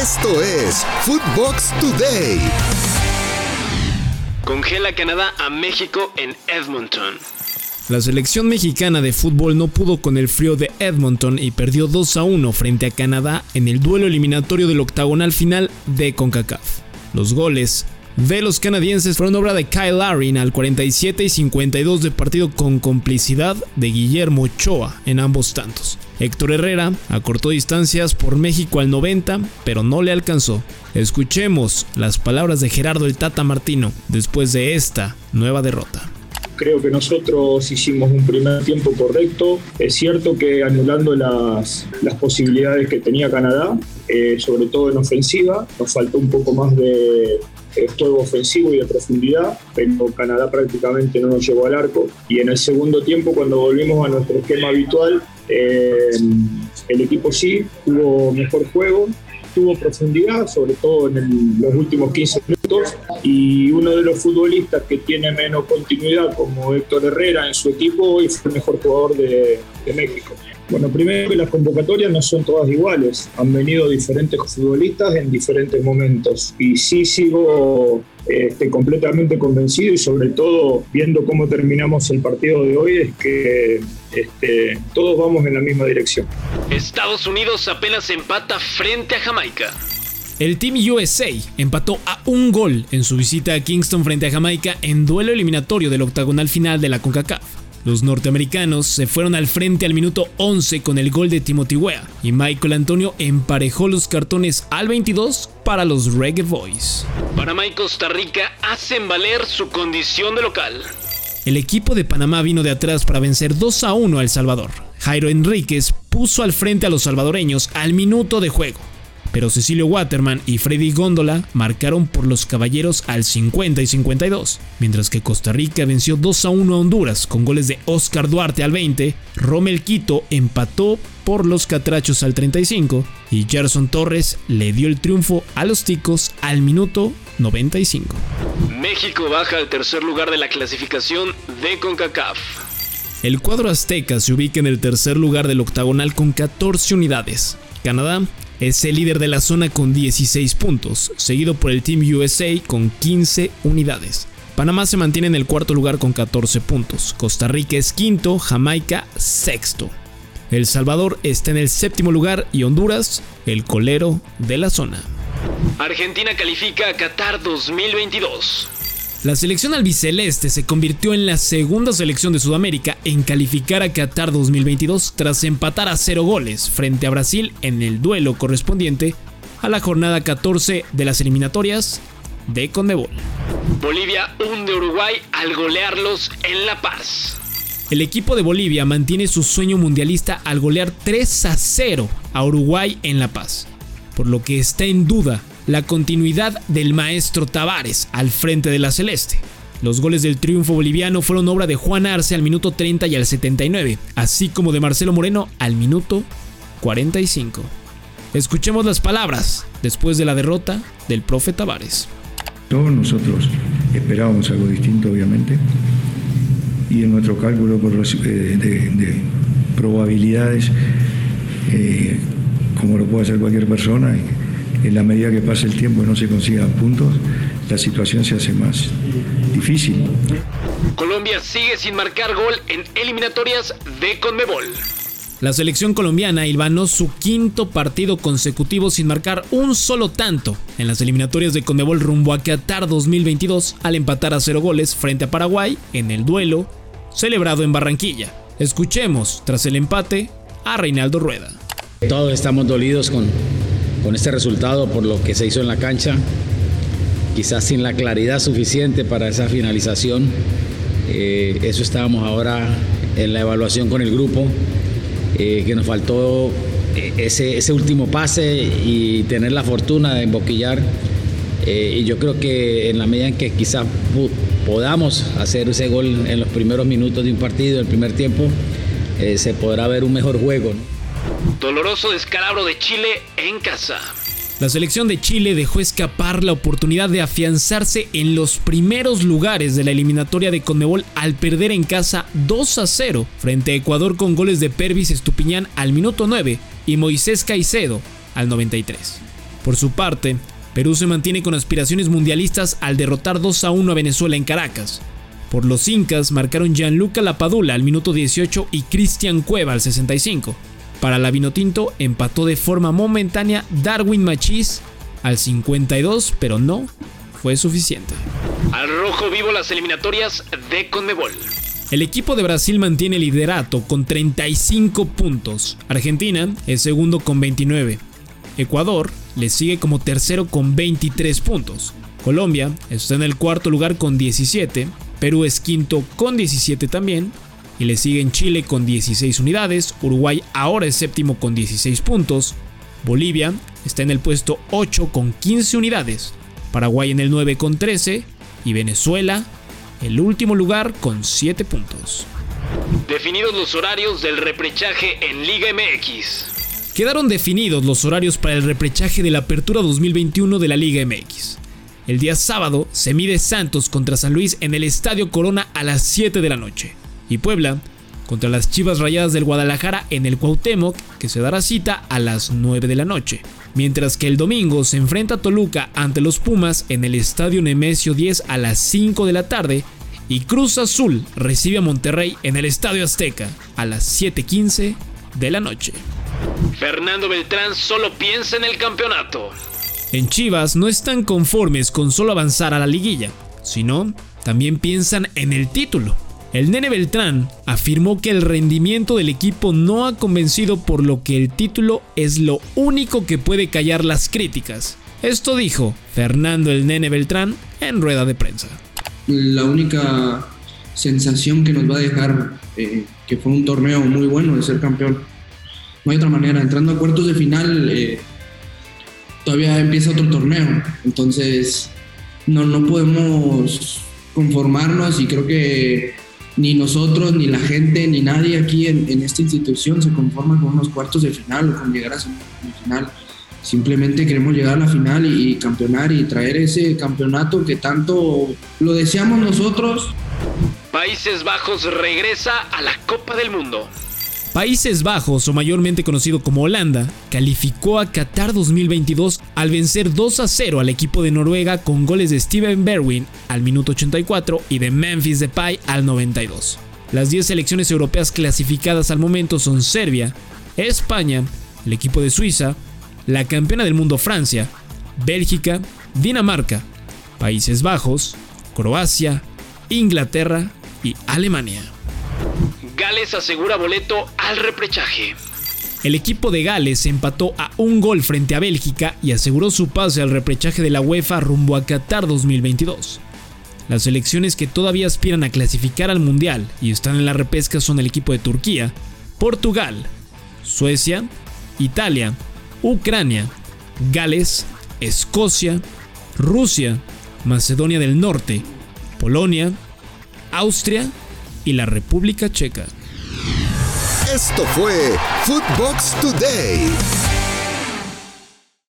Esto es Footbox Today. Congela Canadá a México en Edmonton. La selección mexicana de fútbol no pudo con el frío de Edmonton y perdió 2 a 1 frente a Canadá en el duelo eliminatorio del octagonal final de CONCACAF. Los goles de los canadienses fueron obra de Kyle Larin al 47 y 52 de partido con complicidad de Guillermo Ochoa en ambos tantos. Héctor Herrera acortó distancias por México al 90, pero no le alcanzó. Escuchemos las palabras de Gerardo el Tata Martino después de esta nueva derrota. Creo que nosotros hicimos un primer tiempo correcto. Es cierto que anulando las, posibilidades que tenía Canadá, eh, sobre todo en ofensiva, nos faltó un poco más de, juego ofensivo y de profundidad, pero Canadá prácticamente no nos llegó al arco. Y en el segundo tiempo, cuando volvimos a nuestro esquema habitual, eh, el equipo sí tuvo mejor juego, tuvo profundidad, sobre todo en los últimos 15 minutos, y uno de los futbolistas que tiene menos continuidad, como Héctor Herrera en su equipo, hoy fue el mejor jugador de, de México. Bueno, primero que las convocatorias no son todas iguales, han venido diferentes futbolistas en diferentes momentos y sí sigo este, completamente convencido y sobre todo viendo cómo terminamos el partido de hoy es que este, todos vamos en la misma dirección. Estados Unidos apenas empata frente a Jamaica. El Team USA empató a un gol en su visita a Kingston frente a Jamaica en duelo eliminatorio del octagonal final de la CONCACAF. Los norteamericanos se fueron al frente al minuto 11 con el gol de Timothy Wea y Michael Antonio emparejó los cartones al 22 para los Reggae Boys. Panamá y Costa Rica hacen valer su condición de local. El equipo de Panamá vino de atrás para vencer 2 a 1 a El Salvador. Jairo Enríquez puso al frente a los salvadoreños al minuto de juego pero Cecilio Waterman y Freddy Góndola marcaron por los caballeros al 50 y 52, mientras que Costa Rica venció 2 a 1 a Honduras con goles de Oscar Duarte al 20, Romel Quito empató por los catrachos al 35 y Gerson Torres le dio el triunfo a los ticos al minuto 95. México baja al tercer lugar de la clasificación de CONCACAF. El cuadro azteca se ubica en el tercer lugar del octagonal con 14 unidades. Canadá es el líder de la zona con 16 puntos, seguido por el Team USA con 15 unidades. Panamá se mantiene en el cuarto lugar con 14 puntos, Costa Rica es quinto, Jamaica sexto. El Salvador está en el séptimo lugar y Honduras el colero de la zona. Argentina califica a Qatar 2022. La selección albiceleste se convirtió en la segunda selección de Sudamérica en calificar a Qatar 2022 tras empatar a cero goles frente a Brasil en el duelo correspondiente a la jornada 14 de las eliminatorias de Conmebol. Bolivia hunde Uruguay al golearlos en La Paz. El equipo de Bolivia mantiene su sueño mundialista al golear 3 a 0 a Uruguay en La Paz, por lo que está en duda la continuidad del maestro Tavares al frente de la Celeste. Los goles del triunfo boliviano fueron obra de Juan Arce al minuto 30 y al 79, así como de Marcelo Moreno al minuto 45. Escuchemos las palabras después de la derrota del profe Tavares. Todos nosotros esperábamos algo distinto, obviamente, y en nuestro cálculo eh, de, probabilidades, eh, como lo puede hacer cualquier persona, en la medida que pase el tiempo y no se consigan puntos, la situación se hace más difícil. Colombia sigue sin marcar gol en eliminatorias de Conmebol. La selección colombiana hilvanó su quinto partido consecutivo sin marcar un solo tanto en las eliminatorias de Conmebol rumbo a Qatar 2022 al empatar a cero goles frente a Paraguay en el duelo celebrado en Barranquilla. Escuchemos, tras el empate, a Reinaldo Rueda. Todos estamos dolidos con, con este resultado por lo que se hizo en la cancha, quizás sin la claridad suficiente para esa finalización. Eh, eso estábamos ahora en la evaluación con el grupo, eh, que nos faltó eh, ese, último pase y tener la fortuna de emboquillar. y yo creo que en la medida en que quizás podamos hacer ese gol en los primeros minutos de un partido, el primer tiempo, se podrá ver un mejor juego. Doloroso descalabro de Chile en casa. La selección de Chile dejó escapar la oportunidad de afianzarse en los primeros lugares de la eliminatoria de Conmebol al perder en casa 2 a 0 frente a Ecuador con goles de Pervis Estupiñán al minuto 9 y Moisés Caicedo al 93. Por su parte, Perú se mantiene con aspiraciones mundialistas al derrotar 2 a 1 a Venezuela en Caracas. Por los incas marcaron Gianluca Lapadula al minuto 18 y Cristian Cueva al 65. Para la Vinotinto empató de forma momentánea Darwin Machís al 52, pero no fue suficiente. Al rojo vivo las eliminatorias de Conmebol. El equipo de Brasil mantiene liderato con 35 puntos. Argentina es segundo con 29. Ecuador le sigue como tercero con 23 puntos. Colombia está en el cuarto lugar con 17. Perú es quinto con 17 también. Y le siguen Chile con 16 unidades. Uruguay ahora es séptimo con 16 puntos. Bolivia está en el puesto 8 con 15 unidades. Paraguay en el 9 con 13. Y Venezuela el último lugar con 7 puntos. Definidos los horarios del reprechaje en Liga MX. Quedaron definidos los horarios para el reprechaje de la Apertura 2021 de la Liga MX. El día sábado se mide Santos contra San Luis en el Estadio Corona a las 7 de la noche. Y Puebla contra las Chivas Rayadas del Guadalajara en el Cuauhtémoc, que se dará cita a las 9 de la noche. Mientras que el domingo se enfrenta Toluca ante los Pumas en el Estadio Nemesio 10 a las 5 de la tarde y Cruz Azul recibe a Monterrey en el Estadio Azteca a las 7:15 de la noche. Fernando Beltrán solo piensa en el campeonato. En Chivas no están conformes con solo avanzar a la liguilla, sino también piensan en el título. El nene Beltrán afirmó que el rendimiento del equipo no ha convencido por lo que el título es lo único que puede callar las críticas. Esto dijo Fernando el nene Beltrán en rueda de prensa. La única sensación que nos va a dejar eh, que fue un torneo muy bueno de ser campeón. No hay otra manera. Entrando a cuartos de final, eh, todavía empieza otro torneo. Entonces, no, no podemos conformarnos y creo que ni nosotros, ni la gente, ni nadie aquí en, esta institución se conforma con unos cuartos de final o con llegar a final. Simplemente queremos llegar a la final y, y campeonar y traer ese campeonato que tanto lo deseamos nosotros. Países Bajos regresa a la Copa del Mundo. Países Bajos, o mayormente conocido como Holanda, calificó a Qatar 2022 al vencer 2 a 0 al equipo de Noruega con goles de Steven Berwin al minuto 84 y de Memphis Depay al 92. Las 10 selecciones europeas clasificadas al momento son Serbia, España, el equipo de Suiza, la campeona del mundo Francia, Bélgica, Dinamarca, Países Bajos, Croacia, Inglaterra y Alemania. Gales asegura boleto al reprechaje. El equipo de Gales empató a un gol frente a Bélgica y aseguró su pase al repechaje de la UEFA rumbo a Qatar 2022. Las selecciones que todavía aspiran a clasificar al Mundial y están en la repesca son el equipo de Turquía, Portugal, Suecia, Italia, Ucrania, Gales, Escocia, Rusia, Macedonia del Norte, Polonia, Austria y la República Checa. Esto fue Footbox Today.